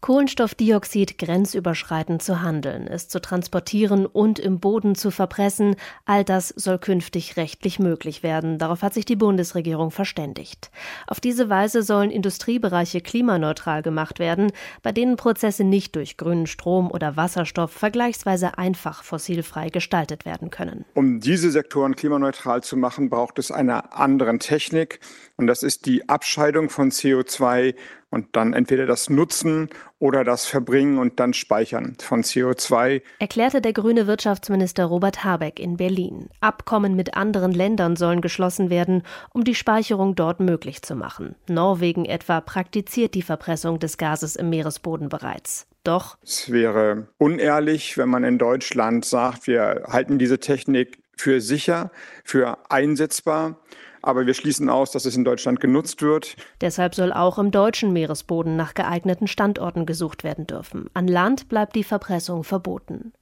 Kohlenstoffdioxid grenzüberschreitend zu handeln, es zu transportieren und im Boden zu verpressen, all das soll künftig rechtlich möglich werden. Darauf hat sich die Bundesregierung verständigt. Auf diese Weise sollen Industriebereiche klimaneutral gemacht werden, bei denen Prozesse nicht durch grünen Strom oder Wasserstoff vergleichsweise einfach fossilfrei gestaltet werden können. Um diese Sektoren klimaneutral zu machen, braucht es eine andere Technik und das ist die Abscheidung von CO2 und dann entweder das Nutzen oder das Verbringen und dann Speichern von CO2. Erklärte der grüne Wirtschaftsminister Robert Habeck in Berlin. Abkommen mit anderen Ländern sollen geschlossen werden, um die Speicherung dort möglich zu machen. Norwegen etwa praktiziert die Verpressung des Gases im Meeresboden bereits. Doch es wäre unehrlich, wenn man in Deutschland sagt, wir halten diese Technik für sicher, für einsetzbar aber wir schließen aus, dass es in Deutschland genutzt wird. Deshalb soll auch im deutschen Meeresboden nach geeigneten Standorten gesucht werden dürfen. An Land bleibt die Verpressung verboten.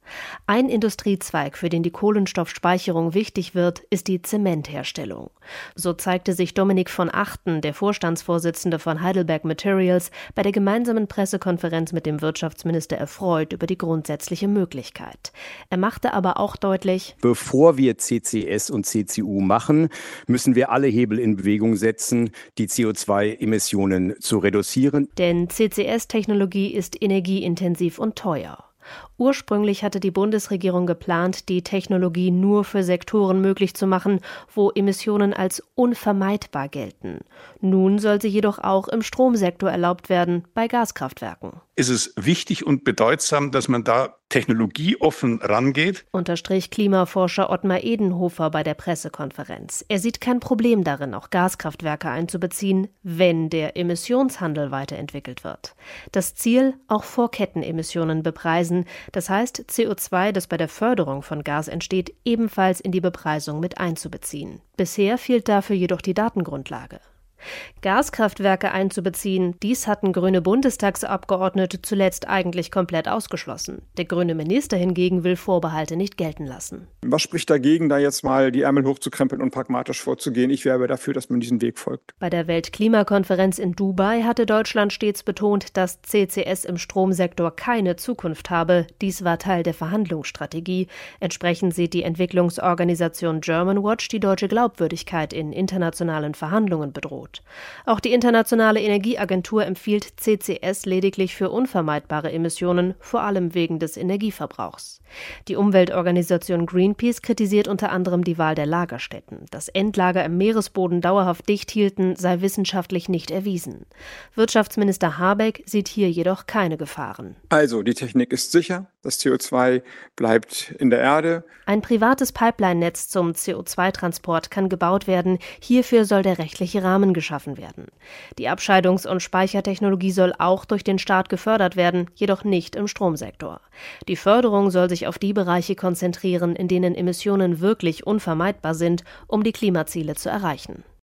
Ein Industriezweig, für den die Kohlenstoffspeicherung wichtig wird, ist die Zementherstellung. So zeigte sich Dominik von Achten, der Vorstandsvorsitzende von Heidelberg Materials, bei der gemeinsamen Pressekonferenz mit dem Wirtschaftsminister erfreut über die grundsätzliche Möglichkeit. Er machte aber auch deutlich, bevor wir CCS und CCU machen, müssen wir alle Hebel in Bewegung setzen, die CO2-Emissionen zu reduzieren. Denn CCS-Technologie ist energieintensiv und teuer. Ursprünglich hatte die Bundesregierung geplant, die Technologie nur für Sektoren möglich zu machen, wo Emissionen als unvermeidbar gelten. Nun soll sie jedoch auch im Stromsektor erlaubt werden, bei Gaskraftwerken. Ist es wichtig und bedeutsam, dass man da technologieoffen rangeht? Unterstrich Klimaforscher Ottmar Edenhofer bei der Pressekonferenz. Er sieht kein Problem darin, auch Gaskraftwerke einzubeziehen, wenn der Emissionshandel weiterentwickelt wird. Das Ziel, auch Vorkettenemissionen bepreisen, das heißt, CO2, das bei der Förderung von Gas entsteht, ebenfalls in die Bepreisung mit einzubeziehen. Bisher fehlt dafür jedoch die Datengrundlage. Gaskraftwerke einzubeziehen, dies hatten grüne Bundestagsabgeordnete zuletzt eigentlich komplett ausgeschlossen. Der grüne Minister hingegen will Vorbehalte nicht gelten lassen. Was spricht dagegen, da jetzt mal die Ärmel hochzukrempeln und pragmatisch vorzugehen? Ich werbe dafür, dass man diesen Weg folgt. Bei der Weltklimakonferenz in Dubai hatte Deutschland stets betont, dass CCS im Stromsektor keine Zukunft habe. Dies war Teil der Verhandlungsstrategie. Entsprechend sieht die Entwicklungsorganisation Germanwatch die deutsche Glaubwürdigkeit in internationalen Verhandlungen bedroht. Tod. Auch die Internationale Energieagentur empfiehlt CCS lediglich für unvermeidbare Emissionen, vor allem wegen des Energieverbrauchs. Die Umweltorganisation Greenpeace kritisiert unter anderem die Wahl der Lagerstätten. Dass Endlager im Meeresboden dauerhaft dicht hielten, sei wissenschaftlich nicht erwiesen. Wirtschaftsminister Habeck sieht hier jedoch keine Gefahren. Also, die Technik ist sicher, das CO2 bleibt in der Erde. Ein privates Pipeline-Netz zum CO2-Transport kann gebaut werden. Hierfür soll der rechtliche Rahmen geschaffen werden. Die Abscheidungs- und Speichertechnologie soll auch durch den Staat gefördert werden, jedoch nicht im Stromsektor. Die Förderung soll sich auf die Bereiche konzentrieren, in denen Emissionen wirklich unvermeidbar sind, um die Klimaziele zu erreichen.